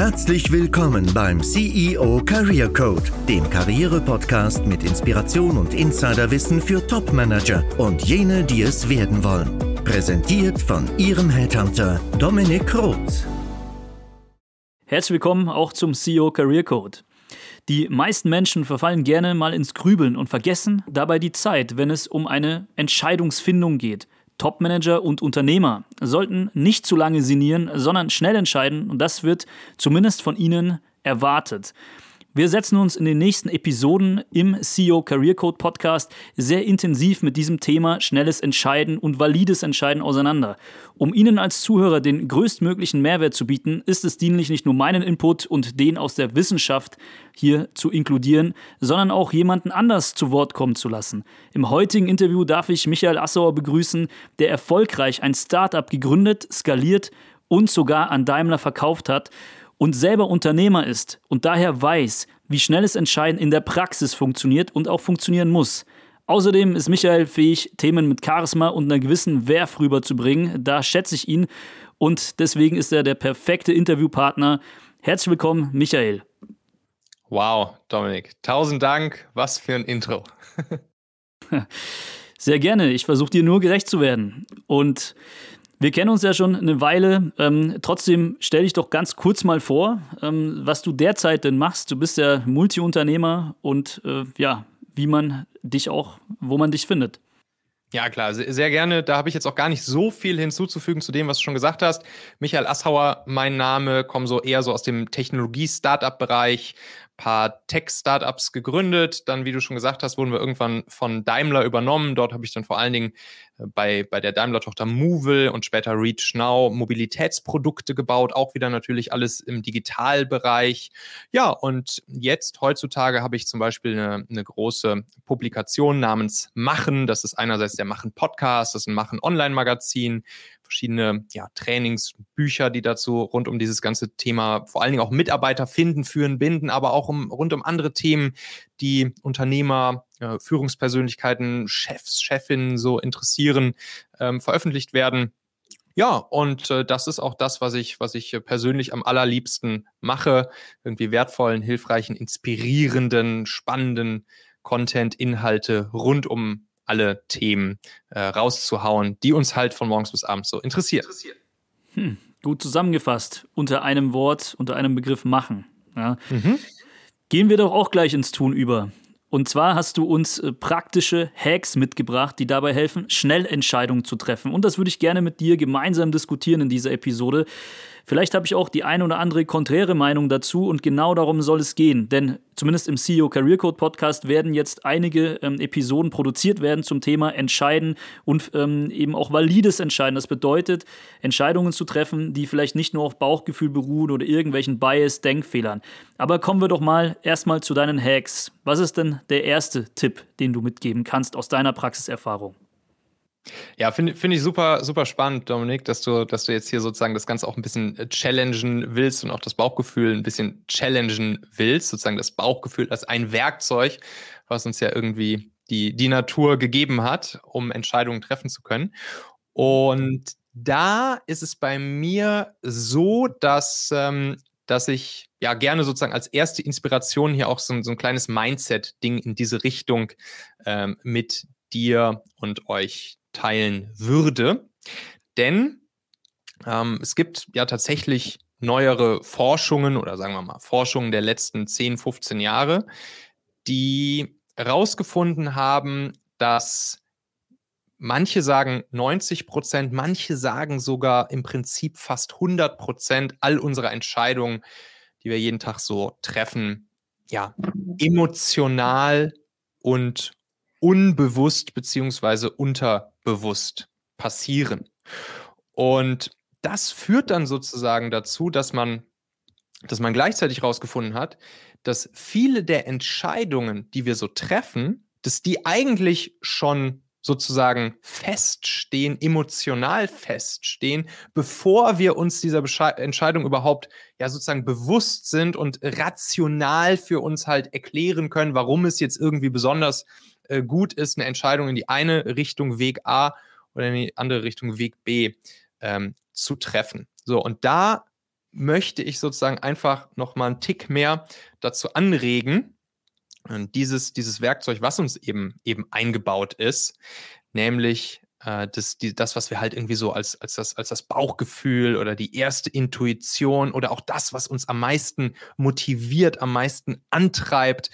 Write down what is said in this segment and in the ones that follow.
Herzlich willkommen beim CEO Career Code, dem Karriere-Podcast mit Inspiration und Insiderwissen für Top-Manager und jene, die es werden wollen. Präsentiert von Ihrem Headhunter Dominik Roth. Herzlich willkommen auch zum CEO Career Code. Die meisten Menschen verfallen gerne mal ins Grübeln und vergessen dabei die Zeit, wenn es um eine Entscheidungsfindung geht. Topmanager und Unternehmer sollten nicht zu lange sinnieren, sondern schnell entscheiden und das wird zumindest von ihnen erwartet. Wir setzen uns in den nächsten Episoden im CEO Career Code Podcast sehr intensiv mit diesem Thema schnelles Entscheiden und valides Entscheiden auseinander. Um Ihnen als Zuhörer den größtmöglichen Mehrwert zu bieten, ist es dienlich, nicht nur meinen Input und den aus der Wissenschaft hier zu inkludieren, sondern auch jemanden anders zu Wort kommen zu lassen. Im heutigen Interview darf ich Michael Assauer begrüßen, der erfolgreich ein Startup gegründet, skaliert und sogar an Daimler verkauft hat und selber Unternehmer ist und daher weiß, wie schnelles Entscheiden in der Praxis funktioniert und auch funktionieren muss. Außerdem ist Michael fähig, Themen mit Charisma und einer gewissen Werf rüberzubringen. Da schätze ich ihn und deswegen ist er der perfekte Interviewpartner. Herzlich willkommen, Michael. Wow, Dominik, tausend Dank. Was für ein Intro. Sehr gerne. Ich versuche dir nur gerecht zu werden. Und wir kennen uns ja schon eine Weile. Ähm, trotzdem stell dich doch ganz kurz mal vor, ähm, was du derzeit denn machst. Du bist ja Multiunternehmer und äh, ja, wie man dich auch, wo man dich findet. Ja, klar, sehr gerne. Da habe ich jetzt auch gar nicht so viel hinzuzufügen zu dem, was du schon gesagt hast. Michael Assauer, mein Name, komme so eher so aus dem Technologie-Startup-Bereich, paar Tech-Startups gegründet. Dann, wie du schon gesagt hast, wurden wir irgendwann von Daimler übernommen. Dort habe ich dann vor allen Dingen äh, bei, bei der Daimler-Tochter Movil und später Reach Now Mobilitätsprodukte gebaut. Auch wieder natürlich alles im Digitalbereich. Ja, und jetzt heutzutage habe ich zum Beispiel eine, eine große Publikation namens Machen. Das ist einerseits der Machen Podcast, das ist ein Machen Online-Magazin verschiedene ja, Trainingsbücher, die dazu rund um dieses ganze Thema, vor allen Dingen auch Mitarbeiter finden, führen, binden, aber auch um, rund um andere Themen, die Unternehmer, äh, Führungspersönlichkeiten, Chefs, Chefinnen so interessieren, ähm, veröffentlicht werden. Ja, und äh, das ist auch das, was ich, was ich persönlich am allerliebsten mache. Irgendwie wertvollen, hilfreichen, inspirierenden, spannenden Content, Inhalte rund um alle Themen äh, rauszuhauen, die uns halt von morgens bis abends so interessieren. Hm, gut zusammengefasst. Unter einem Wort, unter einem Begriff machen. Ja. Mhm. Gehen wir doch auch gleich ins Tun über. Und zwar hast du uns äh, praktische Hacks mitgebracht, die dabei helfen, schnell Entscheidungen zu treffen. Und das würde ich gerne mit dir gemeinsam diskutieren in dieser Episode. Vielleicht habe ich auch die eine oder andere konträre Meinung dazu und genau darum soll es gehen. Denn zumindest im CEO Career Code Podcast werden jetzt einige ähm, Episoden produziert werden zum Thema Entscheiden und ähm, eben auch valides Entscheiden. Das bedeutet, Entscheidungen zu treffen, die vielleicht nicht nur auf Bauchgefühl beruhen oder irgendwelchen Bias-Denkfehlern. Aber kommen wir doch mal erstmal zu deinen Hacks. Was ist denn der erste Tipp, den du mitgeben kannst aus deiner Praxiserfahrung? Ja, finde find ich super, super spannend, Dominik, dass du, dass du jetzt hier sozusagen das Ganze auch ein bisschen äh, challengen willst und auch das Bauchgefühl ein bisschen challengen willst, sozusagen das Bauchgefühl als ein Werkzeug, was uns ja irgendwie die, die Natur gegeben hat, um Entscheidungen treffen zu können. Und da ist es bei mir so, dass, ähm, dass ich ja gerne sozusagen als erste Inspiration hier auch so, so ein kleines Mindset-Ding in diese Richtung ähm, mit dir und euch teilen würde. Denn ähm, es gibt ja tatsächlich neuere Forschungen oder sagen wir mal Forschungen der letzten 10, 15 Jahre, die herausgefunden haben, dass manche sagen 90 Prozent, manche sagen sogar im Prinzip fast 100 Prozent all unserer Entscheidungen, die wir jeden Tag so treffen, ja, emotional und unbewusst beziehungsweise unterbewusst passieren. Und das führt dann sozusagen dazu, dass man, dass man gleichzeitig herausgefunden hat, dass viele der Entscheidungen, die wir so treffen, dass die eigentlich schon sozusagen feststehen, emotional feststehen, bevor wir uns dieser Besche Entscheidung überhaupt ja sozusagen bewusst sind und rational für uns halt erklären können, warum es jetzt irgendwie besonders äh, gut ist, eine Entscheidung in die eine Richtung Weg A oder in die andere Richtung Weg B ähm, zu treffen. So, und da möchte ich sozusagen einfach noch mal einen Tick mehr dazu anregen, dieses, dieses Werkzeug, was uns eben, eben eingebaut ist, nämlich äh, das, die, das, was wir halt irgendwie so als, als, das, als das Bauchgefühl oder die erste Intuition oder auch das, was uns am meisten motiviert, am meisten antreibt,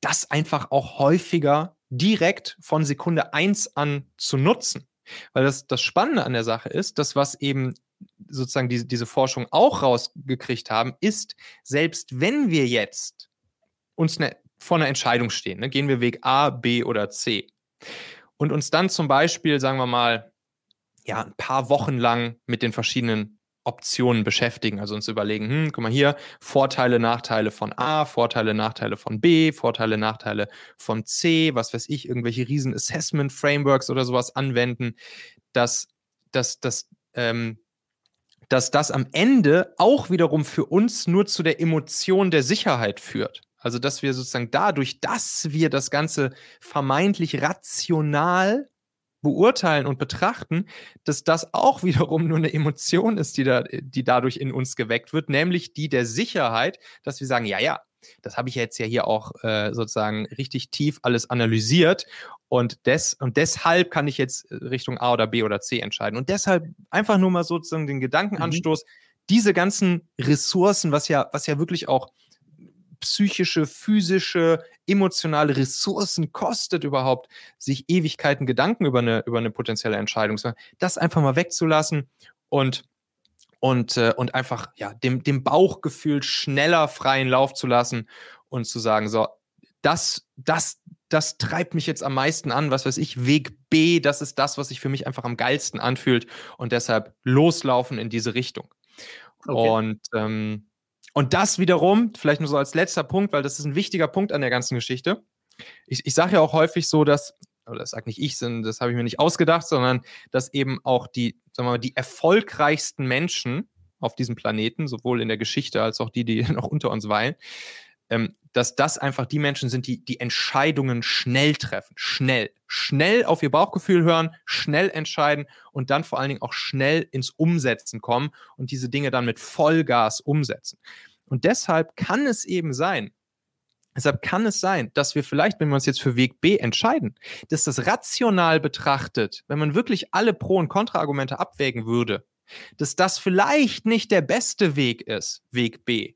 das einfach auch häufiger direkt von Sekunde 1 an zu nutzen. Weil das, das Spannende an der Sache ist, dass was eben sozusagen diese, diese Forschung auch rausgekriegt haben, ist, selbst wenn wir jetzt uns ne, vor einer Entscheidung stehen, ne, gehen wir Weg A, B oder C, und uns dann zum Beispiel, sagen wir mal, ja, ein paar Wochen lang mit den verschiedenen Optionen beschäftigen. Also uns überlegen, hm, guck mal hier, Vorteile, Nachteile von A, Vorteile, Nachteile von B, Vorteile, Nachteile von C, was weiß ich, irgendwelche riesen Assessment-Frameworks oder sowas anwenden, dass, dass, dass, ähm, dass das am Ende auch wiederum für uns nur zu der Emotion der Sicherheit führt. Also, dass wir sozusagen dadurch, dass wir das Ganze vermeintlich rational beurteilen und betrachten, dass das auch wiederum nur eine Emotion ist, die, da, die dadurch in uns geweckt wird, nämlich die der Sicherheit, dass wir sagen, ja, ja, das habe ich jetzt ja hier auch äh, sozusagen richtig tief alles analysiert und, des, und deshalb kann ich jetzt Richtung A oder B oder C entscheiden. Und deshalb einfach nur mal sozusagen den Gedankenanstoß, mhm. diese ganzen Ressourcen, was ja, was ja wirklich auch psychische, physische, emotionale Ressourcen kostet überhaupt, sich Ewigkeiten Gedanken über eine, über eine potenzielle Entscheidung zu machen, das einfach mal wegzulassen und und, äh, und einfach ja, dem, dem Bauchgefühl schneller freien Lauf zu lassen und zu sagen, so, das, das, das treibt mich jetzt am meisten an, was weiß ich, Weg B, das ist das, was sich für mich einfach am geilsten anfühlt und deshalb loslaufen in diese Richtung. Okay. Und ähm, und das wiederum, vielleicht nur so als letzter Punkt, weil das ist ein wichtiger Punkt an der ganzen Geschichte. Ich, ich sage ja auch häufig so, dass, oder das sage nicht ich, das habe ich mir nicht ausgedacht, sondern dass eben auch die, sagen wir mal, die erfolgreichsten Menschen auf diesem Planeten, sowohl in der Geschichte als auch die, die noch unter uns weilen, ähm, dass das einfach die Menschen sind, die die Entscheidungen schnell treffen. Schnell. Schnell auf ihr Bauchgefühl hören, schnell entscheiden und dann vor allen Dingen auch schnell ins Umsetzen kommen und diese Dinge dann mit Vollgas umsetzen. Und deshalb kann es eben sein, Deshalb kann es sein, dass wir vielleicht, wenn wir uns jetzt für Weg B entscheiden, dass das rational betrachtet, wenn man wirklich alle Pro- und Kontraargumente abwägen würde, dass das vielleicht nicht der beste Weg ist, Weg B.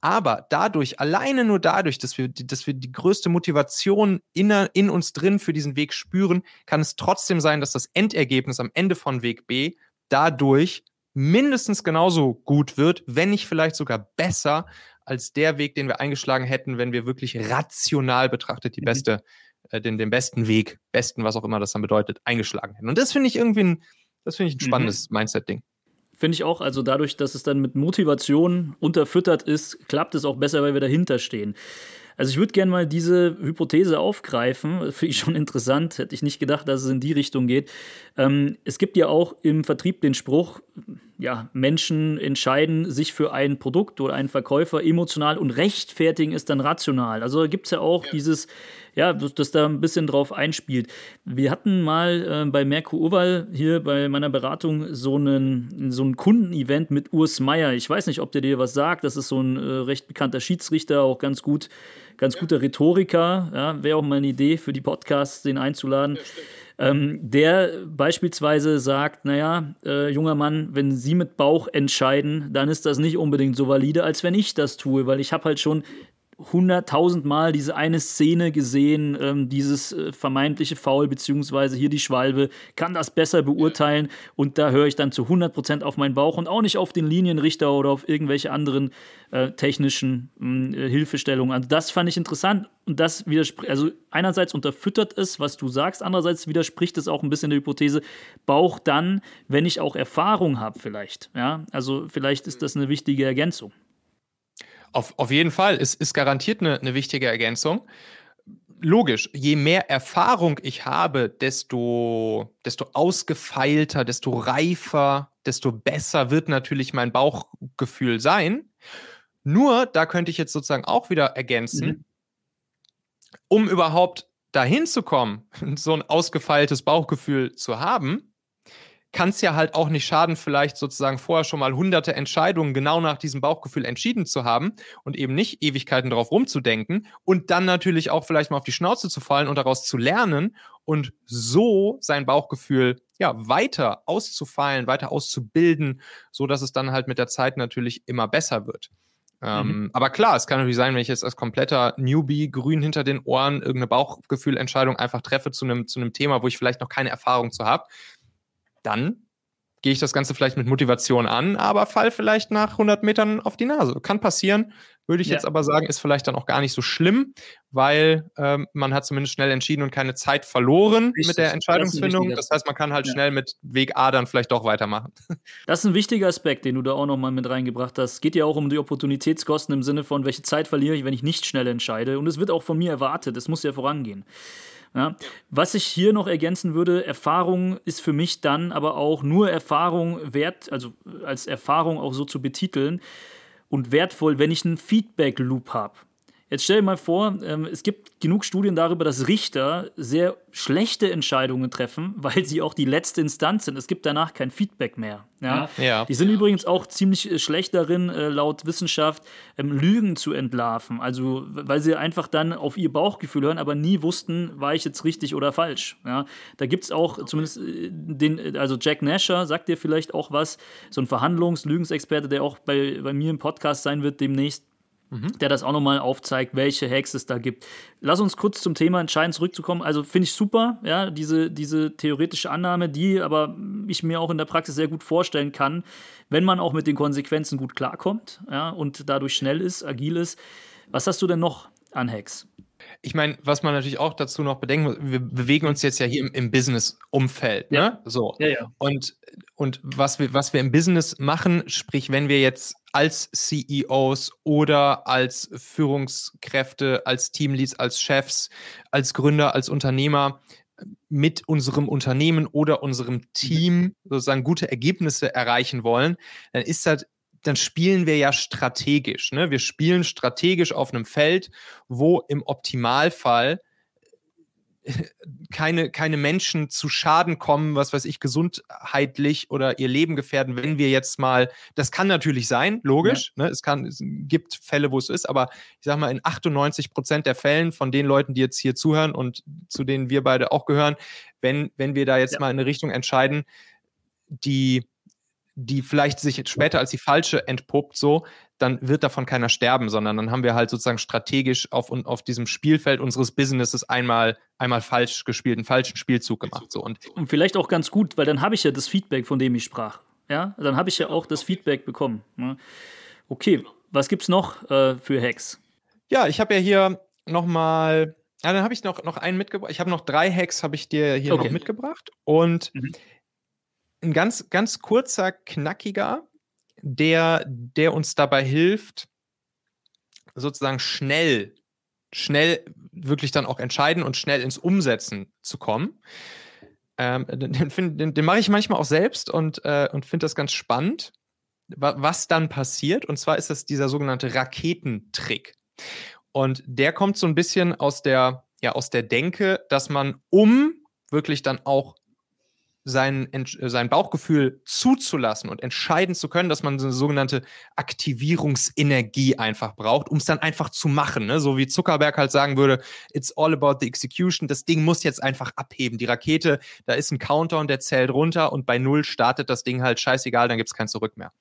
Aber dadurch, alleine nur dadurch, dass wir, dass wir die größte Motivation in, in uns drin für diesen Weg spüren, kann es trotzdem sein, dass das Endergebnis am Ende von Weg B dadurch mindestens genauso gut wird, wenn nicht vielleicht sogar besser als der Weg, den wir eingeschlagen hätten, wenn wir wirklich rational betrachtet die mhm. beste, äh, den, den besten Weg, besten, was auch immer das dann bedeutet, eingeschlagen hätten. Und das finde ich irgendwie ein, das finde ich ein mhm. spannendes mhm. Mindset-Ding. Finde ich auch. Also dadurch, dass es dann mit Motivation unterfüttert ist, klappt es auch besser, weil wir dahinter stehen. Also ich würde gerne mal diese Hypothese aufgreifen. Finde ich schon interessant. Hätte ich nicht gedacht, dass es in die Richtung geht. Ähm, es gibt ja auch im Vertrieb den Spruch, ja, Menschen entscheiden sich für ein Produkt oder einen Verkäufer emotional und rechtfertigen es dann rational. Also gibt es ja auch ja. dieses ja, das, das, da ein bisschen drauf einspielt. Wir hatten mal äh, bei Merkur Oval hier bei meiner Beratung so einen, so ein Kundenevent mit Urs Meier. Ich weiß nicht, ob der dir was sagt. Das ist so ein äh, recht bekannter Schiedsrichter, auch ganz gut, ganz ja. guter Rhetoriker. Ja, Wäre auch mal eine Idee für die Podcasts, den einzuladen. Ja, ähm, der beispielsweise sagt, naja, äh, junger Mann, wenn Sie mit Bauch entscheiden, dann ist das nicht unbedingt so valide, als wenn ich das tue, weil ich habe halt schon hunderttausendmal diese eine Szene gesehen, ähm, dieses äh, vermeintliche Foul, beziehungsweise hier die Schwalbe, kann das besser beurteilen und da höre ich dann zu 100% auf meinen Bauch und auch nicht auf den Linienrichter oder auf irgendwelche anderen äh, technischen hm, äh, Hilfestellungen. Also das fand ich interessant und das widerspricht, also einerseits unterfüttert es, was du sagst, andererseits widerspricht es auch ein bisschen der Hypothese, Bauch dann, wenn ich auch Erfahrung habe vielleicht. Ja, also vielleicht ist das eine wichtige Ergänzung. Auf, auf jeden Fall. Es ist garantiert eine, eine wichtige Ergänzung. Logisch, je mehr Erfahrung ich habe, desto, desto ausgefeilter, desto reifer, desto besser wird natürlich mein Bauchgefühl sein. Nur, da könnte ich jetzt sozusagen auch wieder ergänzen, mhm. um überhaupt dahin zu kommen, so ein ausgefeiltes Bauchgefühl zu haben, kann es ja halt auch nicht schaden, vielleicht sozusagen vorher schon mal hunderte Entscheidungen genau nach diesem Bauchgefühl entschieden zu haben und eben nicht Ewigkeiten darauf rumzudenken und dann natürlich auch vielleicht mal auf die Schnauze zu fallen und daraus zu lernen und so sein Bauchgefühl ja weiter auszufeilen, weiter auszubilden, so dass es dann halt mit der Zeit natürlich immer besser wird. Ähm, mhm. Aber klar, es kann natürlich sein, wenn ich jetzt als kompletter Newbie grün hinter den Ohren irgendeine Bauchgefühlentscheidung einfach treffe zu einem, zu einem Thema, wo ich vielleicht noch keine Erfahrung zu habe, dann gehe ich das Ganze vielleicht mit Motivation an, aber fall vielleicht nach 100 Metern auf die Nase. Kann passieren, würde ich ja. jetzt aber sagen, ist vielleicht dann auch gar nicht so schlimm, weil ähm, man hat zumindest schnell entschieden und keine Zeit verloren Richtig. mit der Entscheidungsfindung. Das, das heißt, man kann halt ja. schnell mit Weg A dann vielleicht doch weitermachen. Das ist ein wichtiger Aspekt, den du da auch nochmal mit reingebracht hast. Es geht ja auch um die Opportunitätskosten im Sinne von, welche Zeit verliere ich, wenn ich nicht schnell entscheide. Und es wird auch von mir erwartet. Es muss ja vorangehen. Ja. Was ich hier noch ergänzen würde, Erfahrung ist für mich dann aber auch nur Erfahrung wert, also als Erfahrung auch so zu betiteln und wertvoll, wenn ich einen Feedback-Loop habe. Jetzt stell dir mal vor, ähm, es gibt genug Studien darüber, dass Richter sehr schlechte Entscheidungen treffen, weil sie auch die letzte Instanz sind. Es gibt danach kein Feedback mehr. Ja? ja. Die sind übrigens auch ziemlich äh, schlecht darin, äh, laut Wissenschaft ähm, Lügen zu entlarven. Also, weil sie einfach dann auf ihr Bauchgefühl hören, aber nie wussten, war ich jetzt richtig oder falsch. Ja? Da gibt es auch zumindest äh, den, also Jack Nasher sagt dir vielleicht auch was, so ein Verhandlungs-Lügensexperte, der auch bei, bei mir im Podcast sein wird demnächst mhm. der das auch nochmal aufzeigt, welche Hacks es da gibt. Lass uns kurz zum Thema entscheiden zurückzukommen. Also finde ich super, ja, diese, diese theoretische Annahme, die aber ich mir auch in der Praxis sehr gut vorstellen kann, wenn man auch mit den Konsequenzen gut klarkommt ja, und dadurch schnell ist, agil ist. Was hast du denn noch an Hacks? Ich meine, was man natürlich auch dazu noch bedenken muss, wir bewegen uns jetzt ja hier im, im Business-Umfeld. Ne? Ja. So. Ja, ja. Und, und was, wir, was wir im Business machen, sprich, wenn wir jetzt als CEOs oder als Führungskräfte, als Teamleads, als Chefs, als Gründer, als Unternehmer mit unserem Unternehmen oder unserem Team sozusagen gute Ergebnisse erreichen wollen, dann ist das dann spielen wir ja strategisch. Ne? Wir spielen strategisch auf einem Feld, wo im Optimalfall keine, keine Menschen zu Schaden kommen, was weiß ich, gesundheitlich oder ihr Leben gefährden, wenn wir jetzt mal, das kann natürlich sein, logisch, ja. ne? es, kann, es gibt Fälle, wo es ist, aber ich sag mal, in 98 Prozent der Fällen von den Leuten, die jetzt hier zuhören und zu denen wir beide auch gehören, wenn, wenn wir da jetzt ja. mal in eine Richtung entscheiden, die die vielleicht sich später als die falsche entpuppt, so, dann wird davon keiner sterben, sondern dann haben wir halt sozusagen strategisch auf, auf diesem Spielfeld unseres Businesses einmal, einmal falsch gespielt, einen falschen Spielzug gemacht. So. Und, und vielleicht auch ganz gut, weil dann habe ich ja das Feedback, von dem ich sprach. Ja, dann habe ich ja auch das Feedback bekommen. Ne? Okay, was gibt es noch äh, für Hacks? Ja, ich habe ja hier nochmal, ja, dann habe ich noch, noch einen mitgebracht. Ich habe noch drei Hacks, habe ich dir hier okay. noch mitgebracht. Und mhm ein ganz, ganz kurzer, knackiger, der, der uns dabei hilft, sozusagen schnell, schnell wirklich dann auch entscheiden und schnell ins Umsetzen zu kommen. Ähm, den, den, den mache ich manchmal auch selbst und, äh, und finde das ganz spannend, wa was dann passiert. Und zwar ist das dieser sogenannte Raketentrick. Und der kommt so ein bisschen aus der, ja, aus der Denke, dass man, um wirklich dann auch sein, sein Bauchgefühl zuzulassen und entscheiden zu können, dass man so eine sogenannte Aktivierungsenergie einfach braucht, um es dann einfach zu machen. Ne? So wie Zuckerberg halt sagen würde, it's all about the execution. Das Ding muss jetzt einfach abheben. Die Rakete, da ist ein Countdown, der zählt runter und bei Null startet das Ding halt scheißegal, dann gibt es kein Zurück mehr.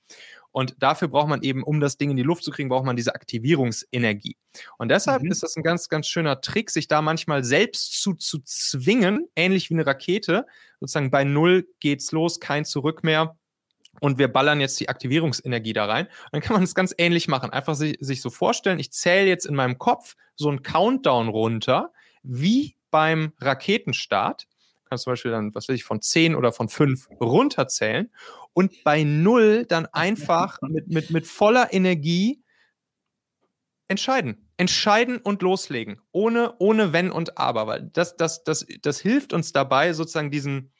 Und dafür braucht man eben, um das Ding in die Luft zu kriegen, braucht man diese Aktivierungsenergie. Und deshalb mhm. ist das ein ganz, ganz schöner Trick, sich da manchmal selbst zu, zu zwingen, ähnlich wie eine Rakete. Sozusagen bei Null geht's los, kein Zurück mehr. Und wir ballern jetzt die Aktivierungsenergie da rein. Und dann kann man es ganz ähnlich machen. Einfach sich, sich so vorstellen, ich zähle jetzt in meinem Kopf so einen Countdown runter, wie beim Raketenstart kannst zum Beispiel dann, was weiß ich, von 10 oder von 5 runterzählen und bei 0 dann einfach mit, mit, mit voller Energie entscheiden. Entscheiden und loslegen. Ohne, ohne Wenn und Aber. Weil das, das, das, das hilft uns dabei, sozusagen diesen,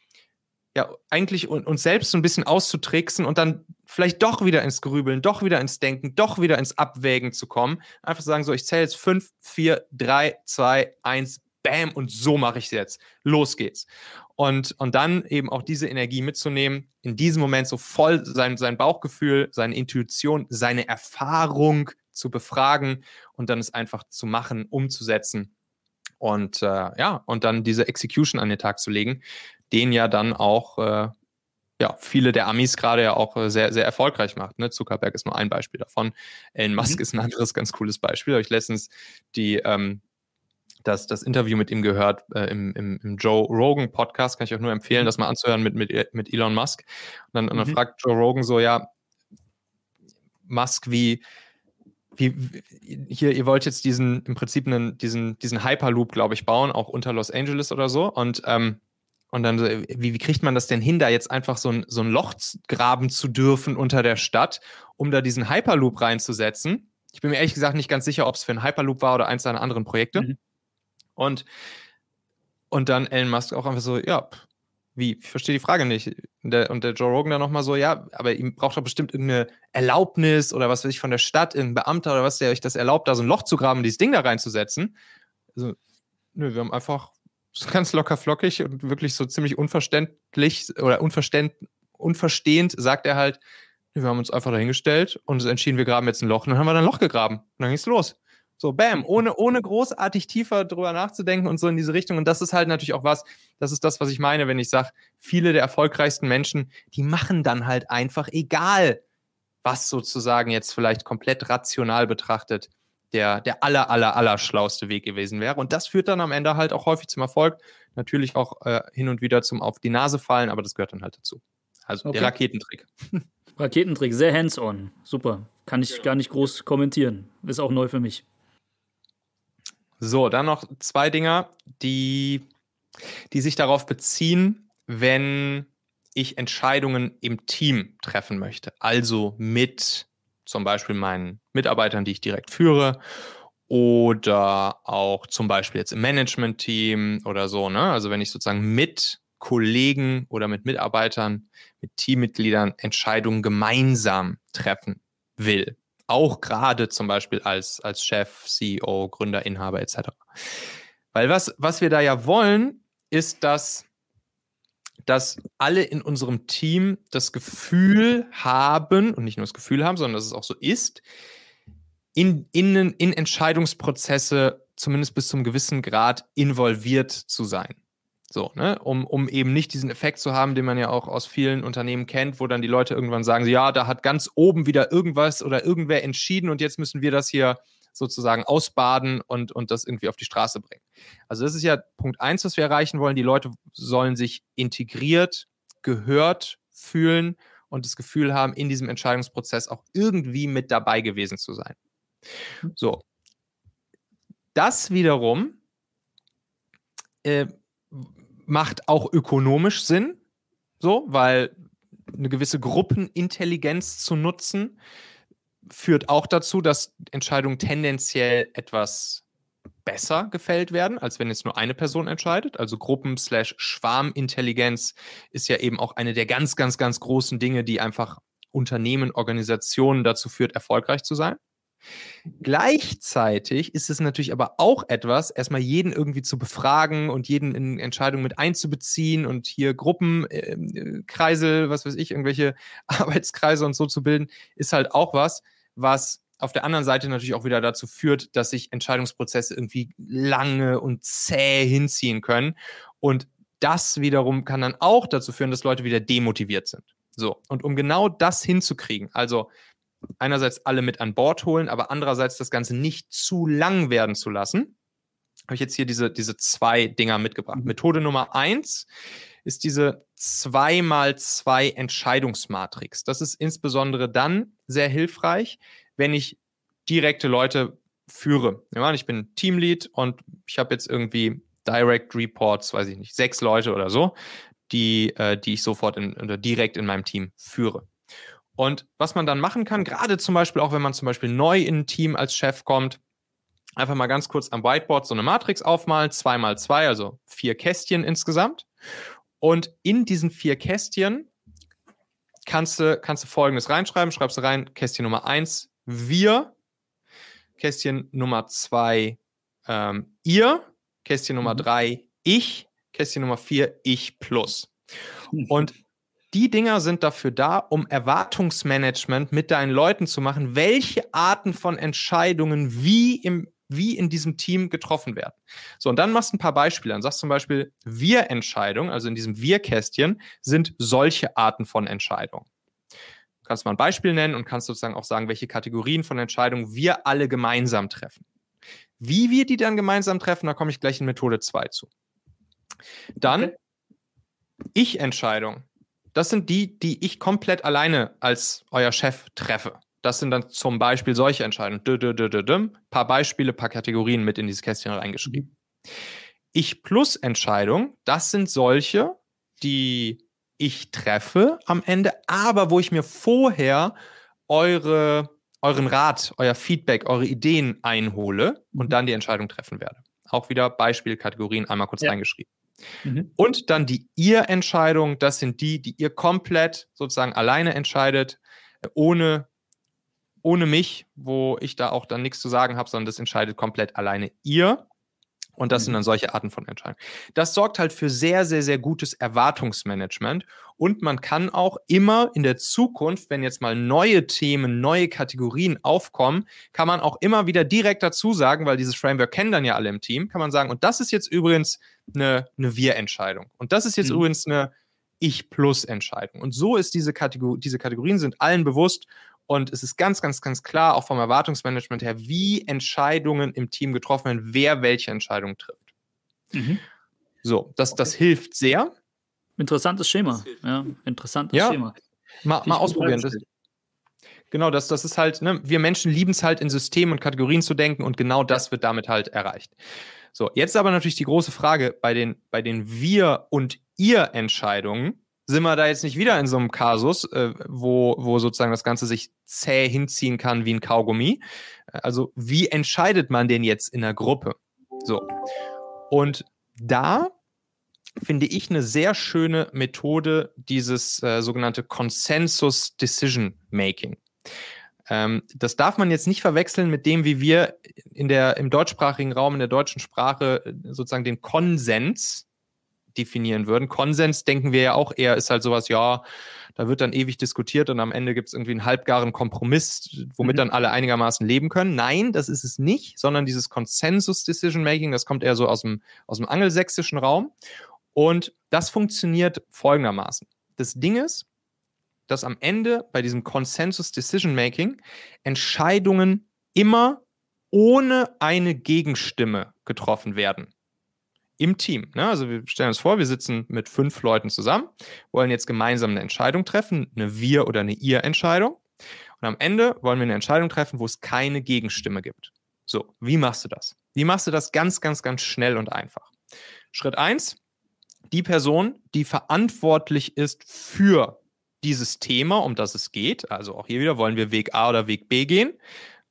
ja, eigentlich uns selbst so ein bisschen auszutricksen und dann vielleicht doch wieder ins Grübeln, doch wieder ins Denken, doch wieder ins Abwägen zu kommen. Einfach sagen so, ich zähle jetzt 5, 4, 3, 2, 1, bam, und so mache ich es jetzt. Los geht's. Und, und dann eben auch diese Energie mitzunehmen, in diesem Moment so voll sein, sein Bauchgefühl, seine Intuition, seine Erfahrung zu befragen und dann es einfach zu machen, umzusetzen und äh, ja, und dann diese Execution an den Tag zu legen, den ja dann auch äh, ja, viele der Amis gerade ja auch äh, sehr, sehr erfolgreich macht. Ne? Zuckerberg ist nur ein Beispiel davon. Elon Musk mhm. ist ein anderes ganz cooles Beispiel. Habe ich letztens die, ähm, das, das Interview mit ihm gehört äh, im, im, im, Joe Rogan Podcast. Kann ich auch nur empfehlen, mhm. das mal anzuhören mit, mit, mit Elon Musk. Und dann, mhm. und dann fragt Joe Rogan so: Ja, Musk, wie, wie, hier, ihr wollt jetzt diesen, im Prinzip einen, diesen, diesen Hyperloop, glaube ich, bauen, auch unter Los Angeles oder so. Und, ähm, und dann, wie, wie kriegt man das denn hin, da jetzt einfach so ein, so ein Loch graben zu dürfen unter der Stadt, um da diesen Hyperloop reinzusetzen? Ich bin mir ehrlich gesagt nicht ganz sicher, ob es für einen Hyperloop war oder eins seiner anderen Projekte. Mhm. Und, und dann Elon Musk auch einfach so, ja, wie? Ich verstehe die Frage nicht. Und der, und der Joe Rogan dann nochmal so, ja, aber ihm braucht doch bestimmt irgendeine Erlaubnis oder was weiß ich von der Stadt, irgendein Beamter oder was, der euch das erlaubt, da so ein Loch zu graben, dieses Ding da reinzusetzen. Also, nö, wir haben einfach ganz locker flockig und wirklich so ziemlich unverständlich oder unverständ, unverstehend sagt er halt, wir haben uns einfach dahingestellt und entschieden, wir graben jetzt ein Loch und dann haben wir dann ein Loch gegraben. Und dann ging es los. So, bam, ohne, ohne großartig tiefer drüber nachzudenken und so in diese Richtung. Und das ist halt natürlich auch was, das ist das, was ich meine, wenn ich sage, viele der erfolgreichsten Menschen, die machen dann halt einfach, egal was sozusagen jetzt vielleicht komplett rational betrachtet, der, der aller, aller, aller schlauste Weg gewesen wäre. Und das führt dann am Ende halt auch häufig zum Erfolg. Natürlich auch äh, hin und wieder zum Auf die Nase fallen, aber das gehört dann halt dazu. Also okay. der Raketentrick. Raketentrick, sehr hands-on. Super. Kann ich gar nicht groß kommentieren. Ist auch neu für mich. So, dann noch zwei Dinger, die, die sich darauf beziehen, wenn ich Entscheidungen im Team treffen möchte. Also mit zum Beispiel meinen Mitarbeitern, die ich direkt führe, oder auch zum Beispiel jetzt im Management-Team oder so. Ne? Also wenn ich sozusagen mit Kollegen oder mit Mitarbeitern, mit Teammitgliedern Entscheidungen gemeinsam treffen will auch gerade zum Beispiel als, als Chef, CEO, Gründer, Inhaber etc. Weil was, was wir da ja wollen, ist, dass, dass alle in unserem Team das Gefühl haben, und nicht nur das Gefühl haben, sondern dass es auch so ist, in, in, in Entscheidungsprozesse zumindest bis zum gewissen Grad involviert zu sein. So, ne? Um, um eben nicht diesen Effekt zu haben, den man ja auch aus vielen Unternehmen kennt, wo dann die Leute irgendwann sagen, ja, da hat ganz oben wieder irgendwas oder irgendwer entschieden und jetzt müssen wir das hier sozusagen ausbaden und, und das irgendwie auf die Straße bringen. Also das ist ja Punkt eins, was wir erreichen wollen. Die Leute sollen sich integriert, gehört fühlen und das Gefühl haben, in diesem Entscheidungsprozess auch irgendwie mit dabei gewesen zu sein. So. Das wiederum äh, macht auch ökonomisch Sinn, so, weil eine gewisse Gruppenintelligenz zu nutzen, führt auch dazu, dass Entscheidungen tendenziell etwas besser gefällt werden, als wenn jetzt nur eine Person entscheidet. Also Gruppen-Schwarmintelligenz ist ja eben auch eine der ganz, ganz, ganz großen Dinge, die einfach Unternehmen, Organisationen dazu führt, erfolgreich zu sein. Gleichzeitig ist es natürlich aber auch etwas, erstmal jeden irgendwie zu befragen und jeden in Entscheidungen mit einzubeziehen und hier Gruppenkreisel, äh, was weiß ich, irgendwelche Arbeitskreise und so zu bilden, ist halt auch was, was auf der anderen Seite natürlich auch wieder dazu führt, dass sich Entscheidungsprozesse irgendwie lange und zäh hinziehen können. Und das wiederum kann dann auch dazu führen, dass Leute wieder demotiviert sind. So, und um genau das hinzukriegen, also einerseits alle mit an Bord holen, aber andererseits das Ganze nicht zu lang werden zu lassen, habe ich jetzt hier diese, diese zwei Dinger mitgebracht. Mhm. Methode Nummer eins ist diese 2x2 Entscheidungsmatrix. Das ist insbesondere dann sehr hilfreich, wenn ich direkte Leute führe. Ich bin Teamlead und ich habe jetzt irgendwie Direct Reports, weiß ich nicht, sechs Leute oder so, die, äh, die ich sofort in, oder direkt in meinem Team führe. Und was man dann machen kann, gerade zum Beispiel auch, wenn man zum Beispiel neu in ein Team als Chef kommt, einfach mal ganz kurz am Whiteboard so eine Matrix aufmalen, zwei mal zwei, also vier Kästchen insgesamt. Und in diesen vier Kästchen kannst du, kannst du folgendes reinschreiben. Schreibst du rein, Kästchen Nummer eins, wir. Kästchen Nummer zwei, ähm, ihr. Kästchen Nummer mhm. drei, ich. Kästchen Nummer 4, Ich Plus. Und die Dinger sind dafür da, um Erwartungsmanagement mit deinen Leuten zu machen, welche Arten von Entscheidungen wie im wie in diesem Team getroffen werden. So, und dann machst du ein paar Beispiele. Dann sagst du zum Beispiel, Wir-Entscheidungen, also in diesem Wir-Kästchen, sind solche Arten von Entscheidungen. Du kannst mal ein Beispiel nennen und kannst sozusagen auch sagen, welche Kategorien von Entscheidungen wir alle gemeinsam treffen. Wie wir die dann gemeinsam treffen, da komme ich gleich in Methode 2 zu. Dann Ich-Entscheidungen. Das sind die, die ich komplett alleine als euer Chef treffe. Das sind dann zum Beispiel solche Entscheidungen. Dö. Paar Beispiele, paar Kategorien mit in dieses Kästchen reingeschrieben. Ich plus Entscheidung, das sind solche, die ich treffe am Ende, aber wo ich mir vorher eure, euren Rat, euer Feedback, eure Ideen einhole und mhm. dann die Entscheidung treffen werde. Auch wieder Beispielkategorien einmal kurz ja. reingeschrieben. Mhm. Und dann die Ihr-Entscheidung, das sind die, die ihr komplett sozusagen alleine entscheidet, ohne ohne mich, wo ich da auch dann nichts zu sagen habe, sondern das entscheidet komplett alleine ihr. Und das sind mhm. dann solche Arten von Entscheidungen. Das sorgt halt für sehr, sehr, sehr gutes Erwartungsmanagement. Und man kann auch immer in der Zukunft, wenn jetzt mal neue Themen, neue Kategorien aufkommen, kann man auch immer wieder direkt dazu sagen, weil dieses Framework kennen dann ja alle im Team, kann man sagen, und das ist jetzt übrigens eine, eine Wir-Entscheidung. Und das ist jetzt mhm. übrigens eine Ich-Plus-Entscheidung. Und so ist diese Kategor diese Kategorien sind allen bewusst und es ist ganz, ganz, ganz klar, auch vom Erwartungsmanagement her, wie Entscheidungen im Team getroffen werden, wer welche Entscheidungen trifft. Mhm. So, das, das hilft sehr. Interessantes Schema. Ja, interessantes ja. Schema. Mal, mal ausprobieren. Das, genau, das, das ist halt, ne, wir Menschen lieben es halt in Systemen und Kategorien zu denken und genau das wird damit halt erreicht. So, jetzt aber natürlich die große Frage bei den, bei den Wir- und Ihr-Entscheidungen sind wir da jetzt nicht wieder in so einem Kasus, äh, wo, wo sozusagen das Ganze sich zäh hinziehen kann wie ein Kaugummi. Also wie entscheidet man denn jetzt in der Gruppe? So. Und da finde ich eine sehr schöne Methode dieses äh, sogenannte Consensus Decision Making. Ähm, das darf man jetzt nicht verwechseln mit dem, wie wir in der, im deutschsprachigen Raum, in der deutschen Sprache äh, sozusagen den Konsens definieren würden. Konsens denken wir ja auch eher, ist halt sowas, ja, da wird dann ewig diskutiert und am Ende gibt es irgendwie einen halbgaren Kompromiss, womit mhm. dann alle einigermaßen leben können. Nein, das ist es nicht, sondern dieses Consensus-Decision-Making, das kommt eher so aus dem, aus dem angelsächsischen Raum. Und das funktioniert folgendermaßen. Das Ding ist, dass am Ende bei diesem Consensus Decision Making Entscheidungen immer ohne eine Gegenstimme getroffen werden im Team. Ne? Also wir stellen uns vor, wir sitzen mit fünf Leuten zusammen, wollen jetzt gemeinsam eine Entscheidung treffen, eine Wir- oder eine Ihr-Entscheidung. Und am Ende wollen wir eine Entscheidung treffen, wo es keine Gegenstimme gibt. So, wie machst du das? Wie machst du das ganz, ganz, ganz schnell und einfach? Schritt eins: die Person, die verantwortlich ist für dieses Thema, um das es geht, also auch hier wieder wollen wir Weg A oder Weg B gehen.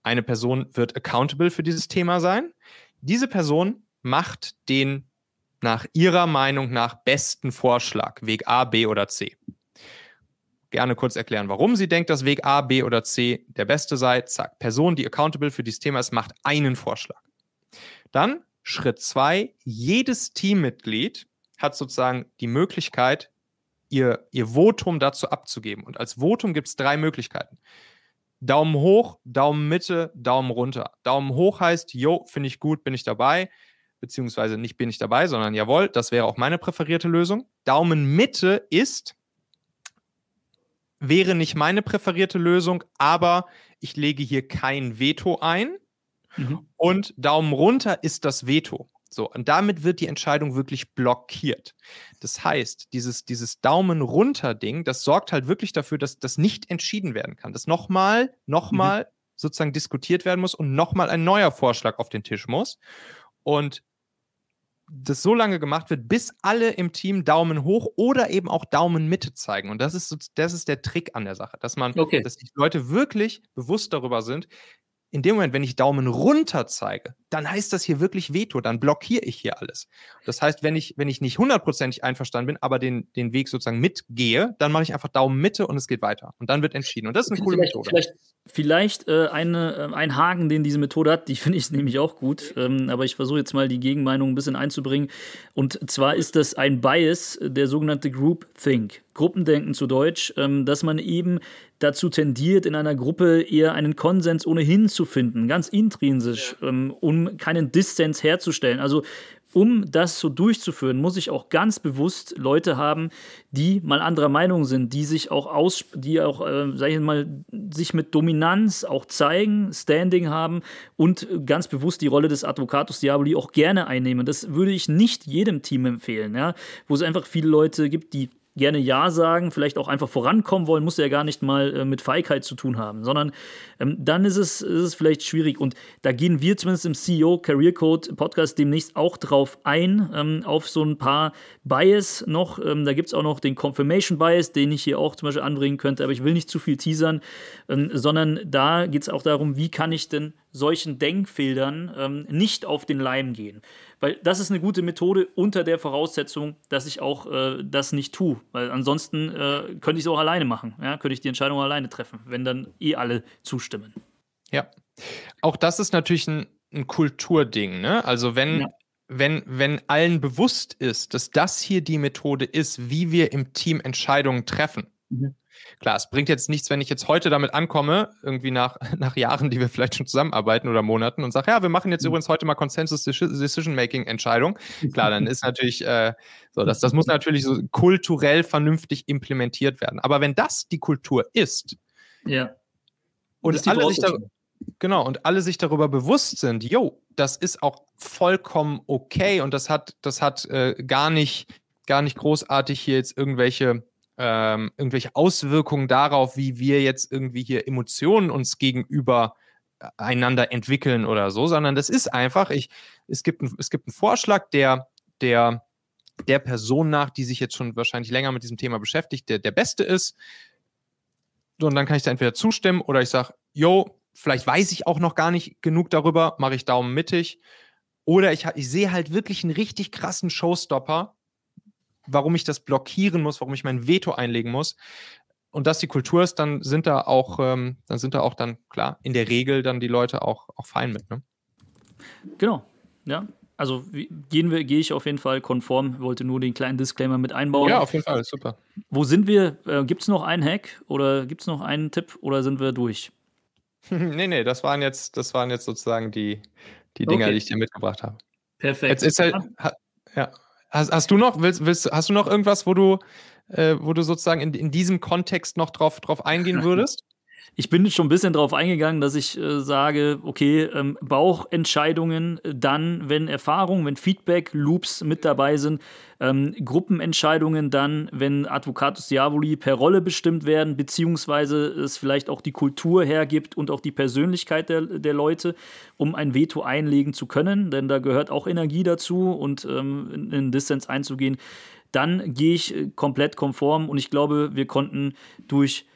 Eine Person wird accountable für dieses Thema sein. Diese Person macht den nach Ihrer Meinung nach besten Vorschlag, Weg A, B oder C? Gerne kurz erklären, warum sie denkt, dass Weg A, B oder C der beste sei. Zack, Person, die accountable für dieses Thema ist, macht einen Vorschlag. Dann Schritt zwei, jedes Teammitglied hat sozusagen die Möglichkeit, ihr, ihr Votum dazu abzugeben. Und als Votum gibt es drei Möglichkeiten. Daumen hoch, Daumen Mitte, Daumen runter. Daumen hoch heißt, jo, finde ich gut, bin ich dabei beziehungsweise nicht bin ich dabei, sondern jawohl, das wäre auch meine präferierte Lösung. Daumen Mitte ist, wäre nicht meine präferierte Lösung, aber ich lege hier kein Veto ein. Mhm. Und Daumen runter ist das Veto. So, und damit wird die Entscheidung wirklich blockiert. Das heißt, dieses, dieses Daumen runter Ding, das sorgt halt wirklich dafür, dass das nicht entschieden werden kann. Dass nochmal, nochmal mhm. sozusagen diskutiert werden muss und nochmal ein neuer Vorschlag auf den Tisch muss. Und das so lange gemacht wird, bis alle im Team Daumen hoch oder eben auch Daumen Mitte zeigen. Und das ist, das ist der Trick an der Sache, dass man, okay. dass die Leute wirklich bewusst darüber sind, in dem Moment, wenn ich Daumen runter zeige, dann heißt das hier wirklich Veto, dann blockiere ich hier alles. Das heißt, wenn ich, wenn ich nicht hundertprozentig einverstanden bin, aber den, den Weg sozusagen mitgehe, dann mache ich einfach Daumen Mitte und es geht weiter. Und dann wird entschieden. Und das ist eine coole vielleicht, Methode. Vielleicht, vielleicht äh, eine, äh, ein Haken, den diese Methode hat, die finde ich nämlich auch gut. Ähm, aber ich versuche jetzt mal die Gegenmeinung ein bisschen einzubringen. Und zwar ist das ein Bias, der sogenannte Group Think. Gruppendenken zu Deutsch, ähm, dass man eben dazu tendiert, in einer Gruppe eher einen Konsens ohnehin zu finden, ganz intrinsisch, ähm, um keinen Dissens herzustellen. Also um das so durchzuführen, muss ich auch ganz bewusst Leute haben, die mal anderer Meinung sind, die sich auch aus, die auch, äh, sag ich mal, sich mit Dominanz auch zeigen, Standing haben und ganz bewusst die Rolle des Advocatus Diaboli auch gerne einnehmen. Das würde ich nicht jedem Team empfehlen, ja, wo es einfach viele Leute gibt, die gerne Ja sagen, vielleicht auch einfach vorankommen wollen, muss ja gar nicht mal äh, mit Feigheit zu tun haben, sondern ähm, dann ist es, ist es vielleicht schwierig. Und da gehen wir zumindest im CEO Career Code Podcast demnächst auch drauf ein, ähm, auf so ein paar Bias noch. Ähm, da gibt es auch noch den Confirmation Bias, den ich hier auch zum Beispiel anbringen könnte, aber ich will nicht zu viel teasern, ähm, sondern da geht es auch darum, wie kann ich denn solchen Denkfeldern ähm, nicht auf den Leim gehen. Weil das ist eine gute Methode unter der Voraussetzung, dass ich auch äh, das nicht tue. Weil ansonsten äh, könnte ich es auch alleine machen. Ja? Könnte ich die Entscheidung alleine treffen, wenn dann eh alle zustimmen. Ja. Auch das ist natürlich ein, ein Kulturding. Ne? Also wenn, ja. wenn, wenn allen bewusst ist, dass das hier die Methode ist, wie wir im Team Entscheidungen treffen. Mhm. Klar, es bringt jetzt nichts, wenn ich jetzt heute damit ankomme, irgendwie nach, nach Jahren, die wir vielleicht schon zusammenarbeiten oder Monaten und sage, ja, wir machen jetzt mhm. übrigens heute mal Consensus Decision-Making Entscheidung. Klar, dann ist natürlich äh, so, das, das muss natürlich so kulturell vernünftig implementiert werden. Aber wenn das die Kultur ist, ja. und alle sich da, genau, und alle sich darüber bewusst sind, yo, das ist auch vollkommen okay und das hat, das hat äh, gar nicht, gar nicht großartig hier jetzt irgendwelche ähm, irgendwelche Auswirkungen darauf, wie wir jetzt irgendwie hier Emotionen uns gegenüber äh, einander entwickeln oder so, sondern das ist einfach, ich, es, gibt ein, es gibt einen Vorschlag, der, der der Person nach, die sich jetzt schon wahrscheinlich länger mit diesem Thema beschäftigt, der der beste ist. und dann kann ich da entweder zustimmen oder ich sage, yo, vielleicht weiß ich auch noch gar nicht genug darüber, mache ich Daumen mittig. Oder ich, ich sehe halt wirklich einen richtig krassen Showstopper warum ich das blockieren muss, warum ich mein Veto einlegen muss. Und dass die Kultur ist, dann sind da auch, ähm, dann sind da auch dann, klar, in der Regel dann die Leute auch, auch fein mit, ne? Genau, ja. Also gehen wir, gehe ich auf jeden Fall konform, wollte nur den kleinen Disclaimer mit einbauen. Ja, auf jeden Fall, super. Wo sind wir? Äh, gibt es noch einen Hack oder gibt es noch einen Tipp oder sind wir durch? nee, nee, das waren jetzt, das waren jetzt sozusagen die, die Dinger, okay. die ich dir mitgebracht habe. Perfekt. Jetzt ist halt, ja, Hast, hast, du noch, willst, willst, hast du noch irgendwas, wo du, äh, wo du sozusagen in, in diesem Kontext noch drauf, drauf eingehen würdest? Ich bin schon ein bisschen darauf eingegangen, dass ich äh, sage, okay, ähm, Bauchentscheidungen äh, dann, wenn Erfahrungen, wenn Feedback-Loops mit dabei sind, ähm, Gruppenentscheidungen dann, wenn Advocatus Diaboli per Rolle bestimmt werden, beziehungsweise es vielleicht auch die Kultur hergibt und auch die Persönlichkeit der, der Leute, um ein Veto einlegen zu können, denn da gehört auch Energie dazu und ähm, in, in Dissens einzugehen. Dann gehe ich äh, komplett konform und ich glaube, wir konnten durch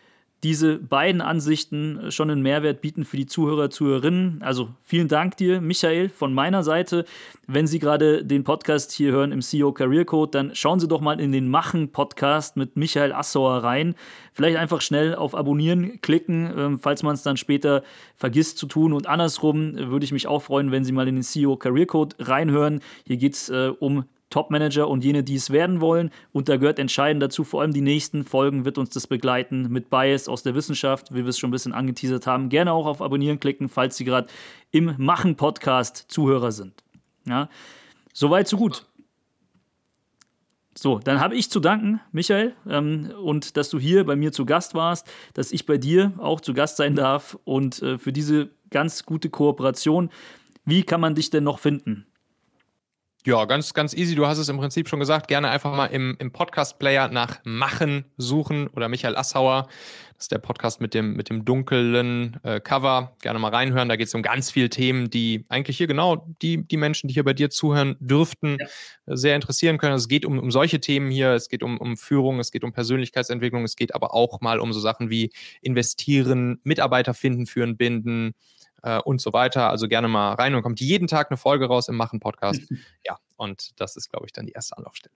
diese beiden Ansichten schon einen Mehrwert bieten für die Zuhörer, Zuhörerinnen. Also vielen Dank dir, Michael, von meiner Seite. Wenn Sie gerade den Podcast hier hören im CEO Career Code, dann schauen Sie doch mal in den Machen-Podcast mit Michael Assauer rein. Vielleicht einfach schnell auf Abonnieren klicken, ähm, falls man es dann später vergisst zu tun. Und andersrum würde ich mich auch freuen, wenn Sie mal in den CEO Career Code reinhören. Hier geht es äh, um Top-Manager und jene, die es werden wollen. Und da gehört entscheidend dazu, vor allem die nächsten Folgen wird uns das begleiten mit Bias aus der Wissenschaft, wie wir es schon ein bisschen angeteasert haben. Gerne auch auf Abonnieren klicken, falls Sie gerade im Machen-Podcast Zuhörer sind. Ja, soweit, so gut. So, dann habe ich zu danken, Michael, ähm, und dass du hier bei mir zu Gast warst, dass ich bei dir auch zu Gast sein darf und äh, für diese ganz gute Kooperation. Wie kann man dich denn noch finden? Ja, ganz, ganz easy. Du hast es im Prinzip schon gesagt. Gerne einfach mal im, im Podcast-Player nach Machen suchen oder Michael Assauer. Das ist der Podcast mit dem, mit dem dunklen äh, Cover. Gerne mal reinhören. Da geht es um ganz viele Themen, die eigentlich hier genau die, die Menschen, die hier bei dir zuhören dürften, ja. Sehr interessieren können. Also es geht um, um solche Themen hier. Es geht um, um Führung, es geht um Persönlichkeitsentwicklung. Es geht aber auch mal um so Sachen wie investieren, Mitarbeiter finden, führen, binden äh, und so weiter. Also gerne mal rein und kommt jeden Tag eine Folge raus im Machen-Podcast. ja, und das ist, glaube ich, dann die erste Anlaufstelle.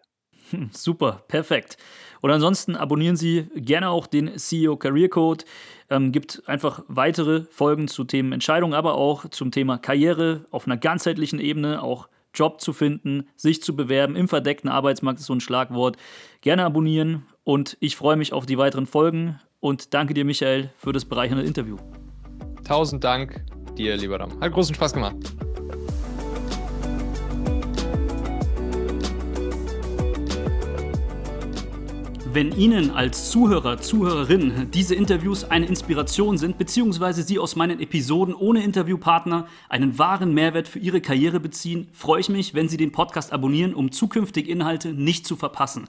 Hm, super, perfekt. Und ansonsten abonnieren Sie gerne auch den CEO Career Code. Ähm, gibt einfach weitere Folgen zu Themen Entscheidung, aber auch zum Thema Karriere auf einer ganzheitlichen Ebene, auch Job zu finden, sich zu bewerben. Im verdeckten Arbeitsmarkt ist so ein Schlagwort. Gerne abonnieren und ich freue mich auf die weiteren Folgen und danke dir, Michael, für das bereichernde Interview. Tausend Dank dir, lieber Ram. Hat großen Spaß gemacht. Wenn Ihnen als Zuhörer, Zuhörerin diese Interviews eine Inspiration sind, beziehungsweise Sie aus meinen Episoden ohne Interviewpartner einen wahren Mehrwert für Ihre Karriere beziehen, freue ich mich, wenn Sie den Podcast abonnieren, um zukünftige Inhalte nicht zu verpassen.